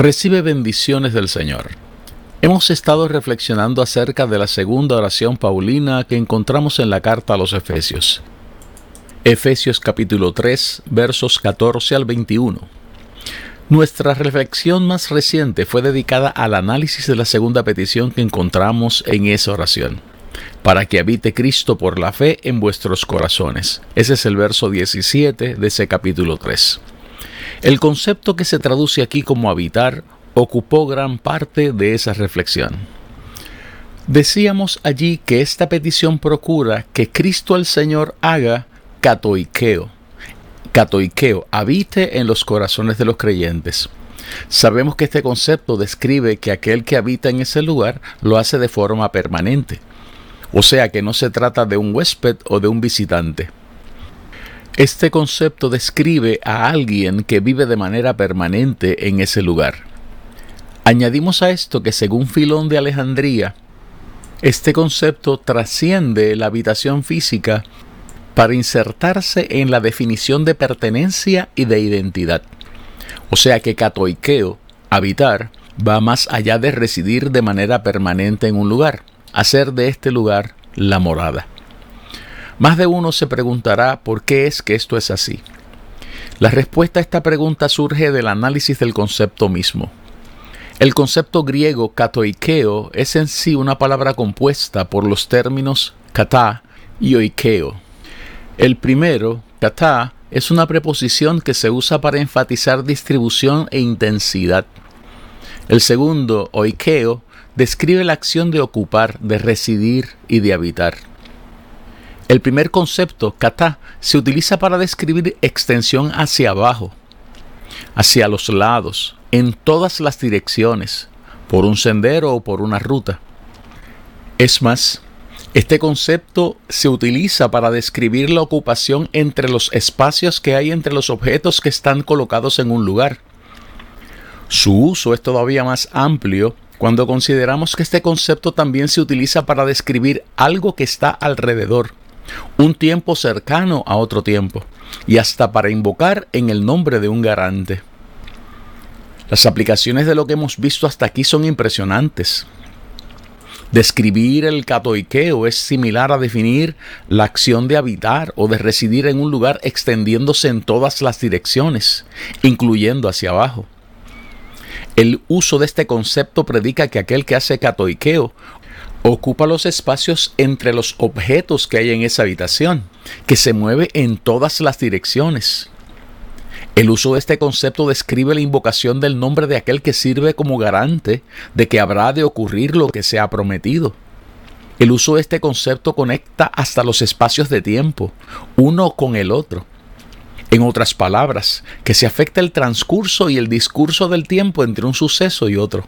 Recibe bendiciones del Señor. Hemos estado reflexionando acerca de la segunda oración paulina que encontramos en la carta a los Efesios. Efesios capítulo 3 versos 14 al 21. Nuestra reflexión más reciente fue dedicada al análisis de la segunda petición que encontramos en esa oración. Para que habite Cristo por la fe en vuestros corazones. Ese es el verso 17 de ese capítulo 3. El concepto que se traduce aquí como habitar ocupó gran parte de esa reflexión. Decíamos allí que esta petición procura que Cristo el Señor haga catoiqueo. Catoiqueo, habite en los corazones de los creyentes. Sabemos que este concepto describe que aquel que habita en ese lugar lo hace de forma permanente. O sea que no se trata de un huésped o de un visitante. Este concepto describe a alguien que vive de manera permanente en ese lugar. Añadimos a esto que según Filón de Alejandría, este concepto trasciende la habitación física para insertarse en la definición de pertenencia y de identidad. O sea que catoiqueo, habitar, va más allá de residir de manera permanente en un lugar, hacer de este lugar la morada. Más de uno se preguntará por qué es que esto es así. La respuesta a esta pregunta surge del análisis del concepto mismo. El concepto griego katoikeo es en sí una palabra compuesta por los términos kata y oikeo. El primero, kata, es una preposición que se usa para enfatizar distribución e intensidad. El segundo, oikeo, describe la acción de ocupar, de residir y de habitar. El primer concepto, kata, se utiliza para describir extensión hacia abajo, hacia los lados, en todas las direcciones, por un sendero o por una ruta. Es más, este concepto se utiliza para describir la ocupación entre los espacios que hay entre los objetos que están colocados en un lugar. Su uso es todavía más amplio cuando consideramos que este concepto también se utiliza para describir algo que está alrededor, un tiempo cercano a otro tiempo, y hasta para invocar en el nombre de un garante. Las aplicaciones de lo que hemos visto hasta aquí son impresionantes. Describir el catoiqueo es similar a definir la acción de habitar o de residir en un lugar extendiéndose en todas las direcciones, incluyendo hacia abajo. El uso de este concepto predica que aquel que hace catoiqueo ocupa los espacios entre los objetos que hay en esa habitación, que se mueve en todas las direcciones. El uso de este concepto describe la invocación del nombre de aquel que sirve como garante de que habrá de ocurrir lo que se ha prometido. El uso de este concepto conecta hasta los espacios de tiempo, uno con el otro. En otras palabras, que se afecta el transcurso y el discurso del tiempo entre un suceso y otro.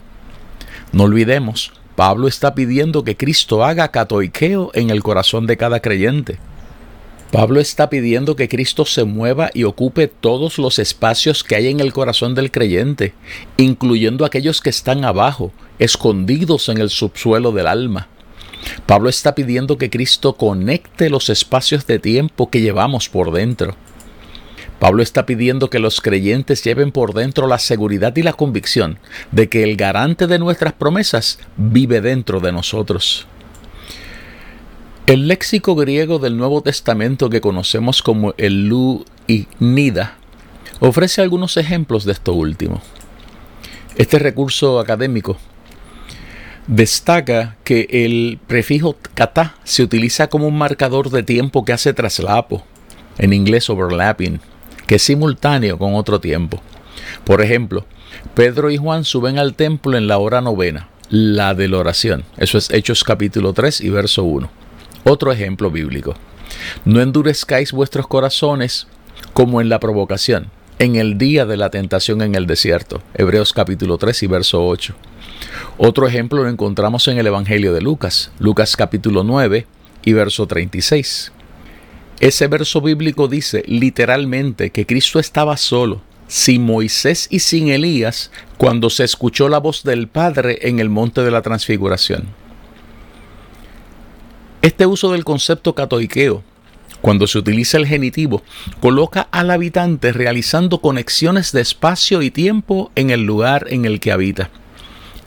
No olvidemos Pablo está pidiendo que Cristo haga catoiqueo en el corazón de cada creyente. Pablo está pidiendo que Cristo se mueva y ocupe todos los espacios que hay en el corazón del creyente, incluyendo aquellos que están abajo, escondidos en el subsuelo del alma. Pablo está pidiendo que Cristo conecte los espacios de tiempo que llevamos por dentro. Pablo está pidiendo que los creyentes lleven por dentro la seguridad y la convicción de que el garante de nuestras promesas vive dentro de nosotros. El léxico griego del Nuevo Testamento que conocemos como el Lu y Nida ofrece algunos ejemplos de esto último. Este recurso académico destaca que el prefijo kata se utiliza como un marcador de tiempo que hace traslapo, en inglés overlapping, que es simultáneo con otro tiempo. Por ejemplo, Pedro y Juan suben al templo en la hora novena, la de la oración. Eso es Hechos capítulo 3 y verso 1. Otro ejemplo bíblico. No endurezcáis vuestros corazones como en la provocación, en el día de la tentación en el desierto. Hebreos capítulo 3 y verso 8. Otro ejemplo lo encontramos en el Evangelio de Lucas, Lucas capítulo 9 y verso 36. Ese verso bíblico dice literalmente que Cristo estaba solo, sin Moisés y sin Elías, cuando se escuchó la voz del Padre en el monte de la transfiguración. Este uso del concepto catoiqueo, cuando se utiliza el genitivo, coloca al habitante realizando conexiones de espacio y tiempo en el lugar en el que habita.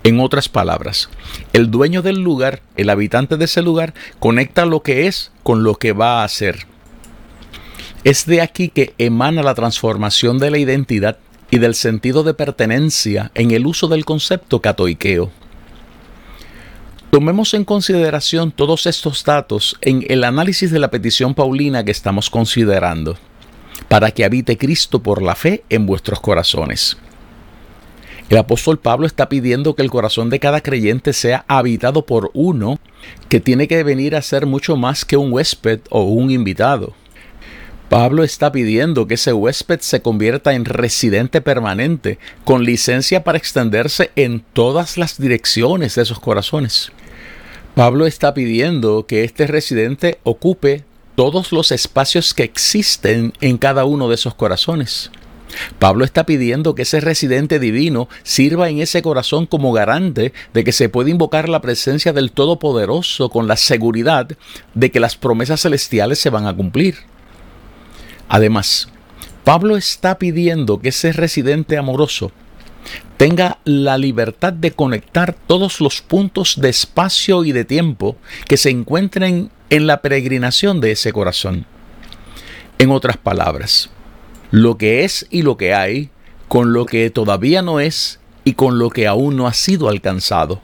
En otras palabras, el dueño del lugar, el habitante de ese lugar, conecta lo que es con lo que va a ser. Es de aquí que emana la transformación de la identidad y del sentido de pertenencia en el uso del concepto catoiqueo. Tomemos en consideración todos estos datos en el análisis de la petición paulina que estamos considerando, para que habite Cristo por la fe en vuestros corazones. El apóstol Pablo está pidiendo que el corazón de cada creyente sea habitado por uno que tiene que venir a ser mucho más que un huésped o un invitado. Pablo está pidiendo que ese huésped se convierta en residente permanente, con licencia para extenderse en todas las direcciones de esos corazones. Pablo está pidiendo que este residente ocupe todos los espacios que existen en cada uno de esos corazones. Pablo está pidiendo que ese residente divino sirva en ese corazón como garante de que se puede invocar la presencia del Todopoderoso con la seguridad de que las promesas celestiales se van a cumplir. Además, Pablo está pidiendo que ese residente amoroso tenga la libertad de conectar todos los puntos de espacio y de tiempo que se encuentren en la peregrinación de ese corazón. En otras palabras, lo que es y lo que hay, con lo que todavía no es y con lo que aún no ha sido alcanzado.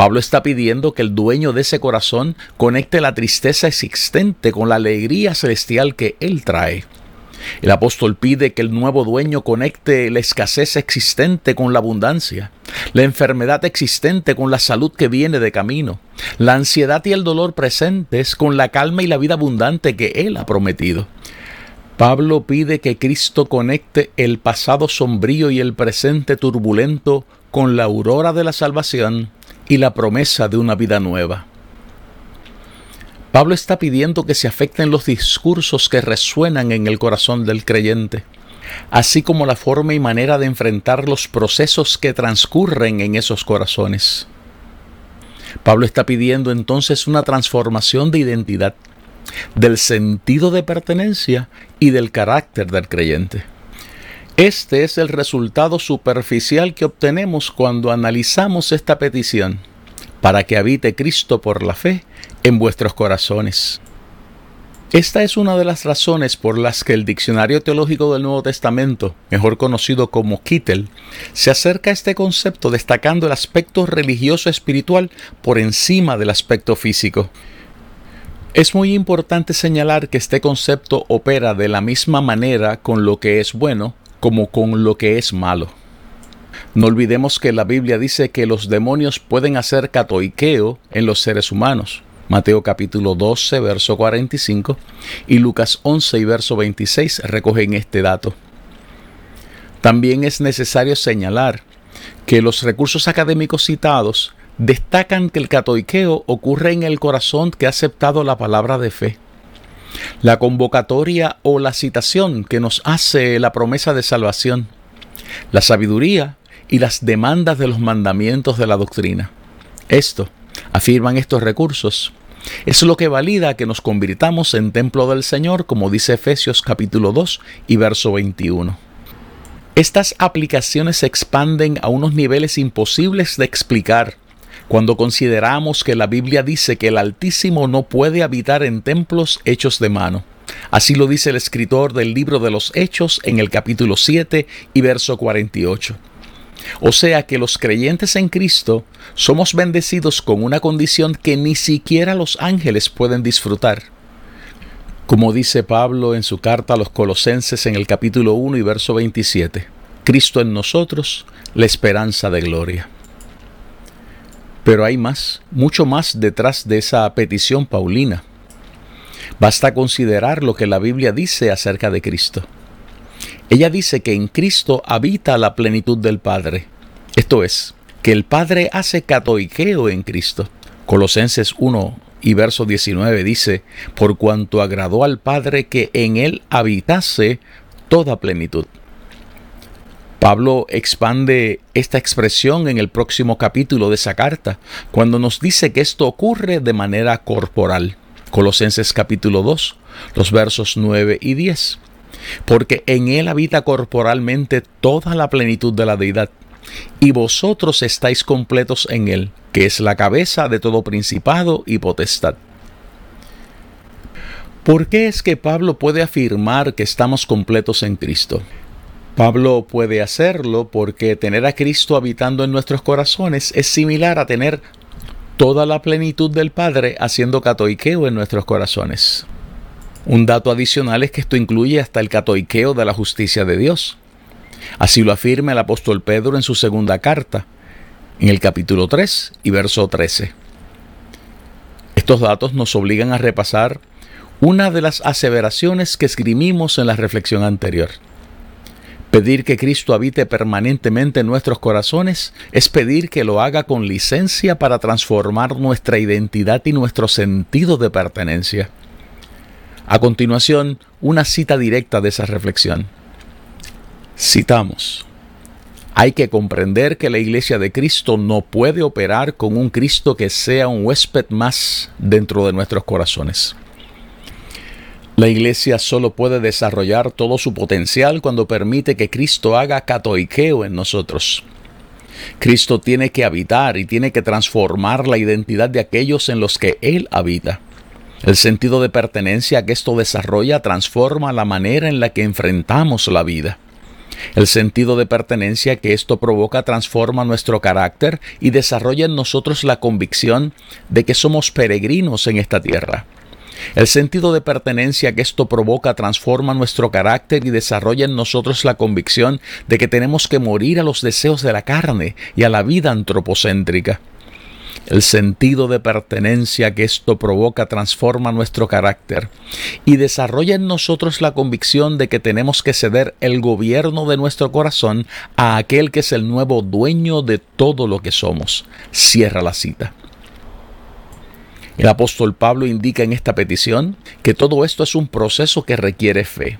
Pablo está pidiendo que el dueño de ese corazón conecte la tristeza existente con la alegría celestial que él trae. El apóstol pide que el nuevo dueño conecte la escasez existente con la abundancia, la enfermedad existente con la salud que viene de camino, la ansiedad y el dolor presentes con la calma y la vida abundante que él ha prometido. Pablo pide que Cristo conecte el pasado sombrío y el presente turbulento con la aurora de la salvación y la promesa de una vida nueva. Pablo está pidiendo que se afecten los discursos que resuenan en el corazón del creyente, así como la forma y manera de enfrentar los procesos que transcurren en esos corazones. Pablo está pidiendo entonces una transformación de identidad del sentido de pertenencia y del carácter del creyente. Este es el resultado superficial que obtenemos cuando analizamos esta petición, para que habite Cristo por la fe en vuestros corazones. Esta es una de las razones por las que el Diccionario Teológico del Nuevo Testamento, mejor conocido como Kittel, se acerca a este concepto destacando el aspecto religioso espiritual por encima del aspecto físico. Es muy importante señalar que este concepto opera de la misma manera con lo que es bueno como con lo que es malo. No olvidemos que la Biblia dice que los demonios pueden hacer catoiqueo en los seres humanos. Mateo capítulo 12, verso 45 y Lucas 11 y verso 26 recogen este dato. También es necesario señalar que los recursos académicos citados destacan que el catoiqueo ocurre en el corazón que ha aceptado la palabra de fe. La convocatoria o la citación que nos hace la promesa de salvación, la sabiduría y las demandas de los mandamientos de la doctrina. Esto, afirman estos recursos, es lo que valida que nos convirtamos en templo del Señor, como dice Efesios capítulo 2 y verso 21. Estas aplicaciones se expanden a unos niveles imposibles de explicar cuando consideramos que la Biblia dice que el Altísimo no puede habitar en templos hechos de mano. Así lo dice el escritor del libro de los Hechos en el capítulo 7 y verso 48. O sea que los creyentes en Cristo somos bendecidos con una condición que ni siquiera los ángeles pueden disfrutar. Como dice Pablo en su carta a los Colosenses en el capítulo 1 y verso 27. Cristo en nosotros, la esperanza de gloria. Pero hay más, mucho más detrás de esa petición paulina. Basta considerar lo que la Biblia dice acerca de Cristo. Ella dice que en Cristo habita la plenitud del Padre. Esto es, que el Padre hace catoiqueo en Cristo. Colosenses 1 y verso 19 dice, por cuanto agradó al Padre que en él habitase toda plenitud. Pablo expande esta expresión en el próximo capítulo de esa carta, cuando nos dice que esto ocurre de manera corporal. Colosenses capítulo 2, los versos 9 y 10. Porque en él habita corporalmente toda la plenitud de la deidad, y vosotros estáis completos en él, que es la cabeza de todo principado y potestad. ¿Por qué es que Pablo puede afirmar que estamos completos en Cristo? Pablo puede hacerlo porque tener a Cristo habitando en nuestros corazones es similar a tener toda la plenitud del Padre haciendo catoiqueo en nuestros corazones. Un dato adicional es que esto incluye hasta el catoiqueo de la justicia de Dios. Así lo afirma el apóstol Pedro en su segunda carta, en el capítulo 3 y verso 13. Estos datos nos obligan a repasar una de las aseveraciones que esgrimimos en la reflexión anterior. Pedir que Cristo habite permanentemente en nuestros corazones es pedir que lo haga con licencia para transformar nuestra identidad y nuestro sentido de pertenencia. A continuación, una cita directa de esa reflexión. Citamos. Hay que comprender que la iglesia de Cristo no puede operar con un Cristo que sea un huésped más dentro de nuestros corazones. La iglesia solo puede desarrollar todo su potencial cuando permite que Cristo haga catoiqueo en nosotros. Cristo tiene que habitar y tiene que transformar la identidad de aquellos en los que Él habita. El sentido de pertenencia que esto desarrolla transforma la manera en la que enfrentamos la vida. El sentido de pertenencia que esto provoca transforma nuestro carácter y desarrolla en nosotros la convicción de que somos peregrinos en esta tierra. El sentido de pertenencia que esto provoca transforma nuestro carácter y desarrolla en nosotros la convicción de que tenemos que morir a los deseos de la carne y a la vida antropocéntrica. El sentido de pertenencia que esto provoca transforma nuestro carácter y desarrolla en nosotros la convicción de que tenemos que ceder el gobierno de nuestro corazón a aquel que es el nuevo dueño de todo lo que somos. Cierra la cita. El apóstol Pablo indica en esta petición que todo esto es un proceso que requiere fe.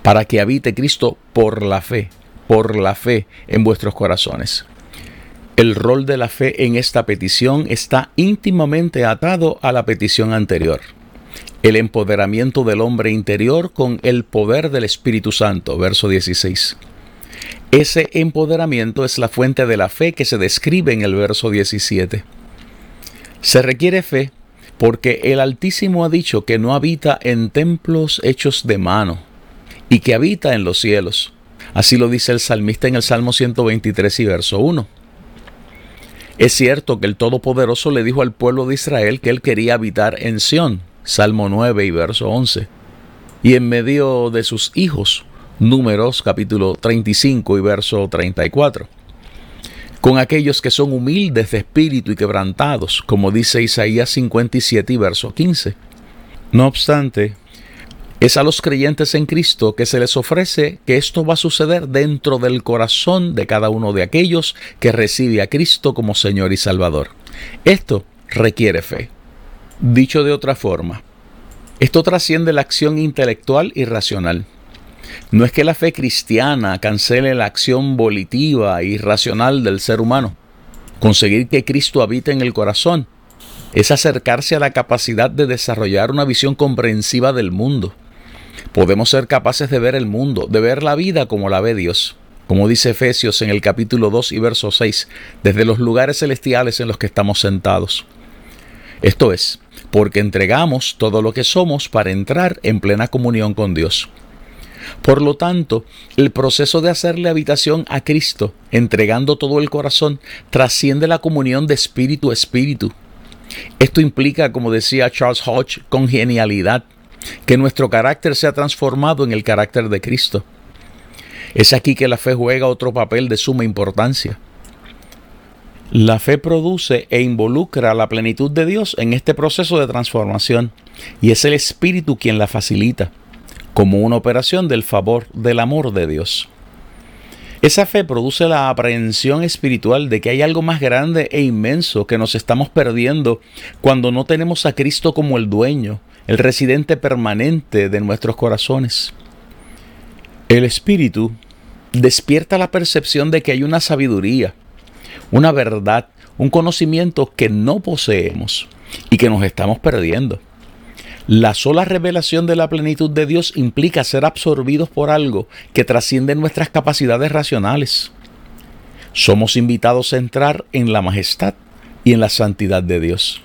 Para que habite Cristo por la fe, por la fe en vuestros corazones. El rol de la fe en esta petición está íntimamente atado a la petición anterior. El empoderamiento del hombre interior con el poder del Espíritu Santo, verso 16. Ese empoderamiento es la fuente de la fe que se describe en el verso 17. Se requiere fe porque el Altísimo ha dicho que no habita en templos hechos de mano y que habita en los cielos. Así lo dice el salmista en el Salmo 123 y verso 1. Es cierto que el Todopoderoso le dijo al pueblo de Israel que él quería habitar en Sión, Salmo 9 y verso 11, y en medio de sus hijos, Números capítulo 35 y verso 34 con aquellos que son humildes de espíritu y quebrantados, como dice Isaías 57 y verso 15. No obstante, es a los creyentes en Cristo que se les ofrece que esto va a suceder dentro del corazón de cada uno de aquellos que recibe a Cristo como Señor y Salvador. Esto requiere fe. Dicho de otra forma, esto trasciende la acción intelectual y racional. No es que la fe cristiana cancele la acción volitiva y racional del ser humano. Conseguir que Cristo habite en el corazón es acercarse a la capacidad de desarrollar una visión comprensiva del mundo. Podemos ser capaces de ver el mundo, de ver la vida como la ve Dios. Como dice Efesios en el capítulo 2 y verso 6, desde los lugares celestiales en los que estamos sentados. Esto es, porque entregamos todo lo que somos para entrar en plena comunión con Dios. Por lo tanto, el proceso de hacerle habitación a Cristo, entregando todo el corazón, trasciende la comunión de espíritu a espíritu. Esto implica, como decía Charles Hodge, con genialidad, que nuestro carácter sea transformado en el carácter de Cristo. Es aquí que la fe juega otro papel de suma importancia. La fe produce e involucra la plenitud de Dios en este proceso de transformación y es el Espíritu quien la facilita, como una operación del favor del amor de Dios. Esa fe produce la aprehensión espiritual de que hay algo más grande e inmenso que nos estamos perdiendo cuando no tenemos a Cristo como el dueño, el residente permanente de nuestros corazones. El Espíritu despierta la percepción de que hay una sabiduría, una verdad, un conocimiento que no poseemos y que nos estamos perdiendo. La sola revelación de la plenitud de Dios implica ser absorbidos por algo que trasciende nuestras capacidades racionales. Somos invitados a entrar en la majestad y en la santidad de Dios.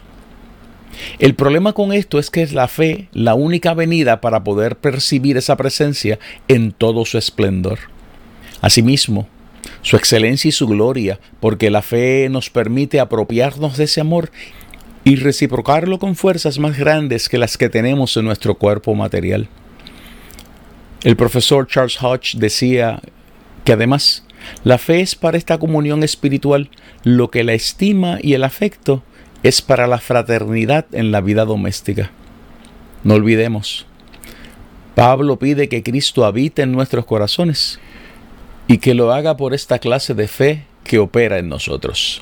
El problema con esto es que es la fe la única venida para poder percibir esa presencia en todo su esplendor. Asimismo, su excelencia y su gloria, porque la fe nos permite apropiarnos de ese amor y reciprocarlo con fuerzas más grandes que las que tenemos en nuestro cuerpo material. El profesor Charles Hodge decía que además la fe es para esta comunión espiritual lo que la estima y el afecto es para la fraternidad en la vida doméstica. No olvidemos, Pablo pide que Cristo habite en nuestros corazones y que lo haga por esta clase de fe que opera en nosotros.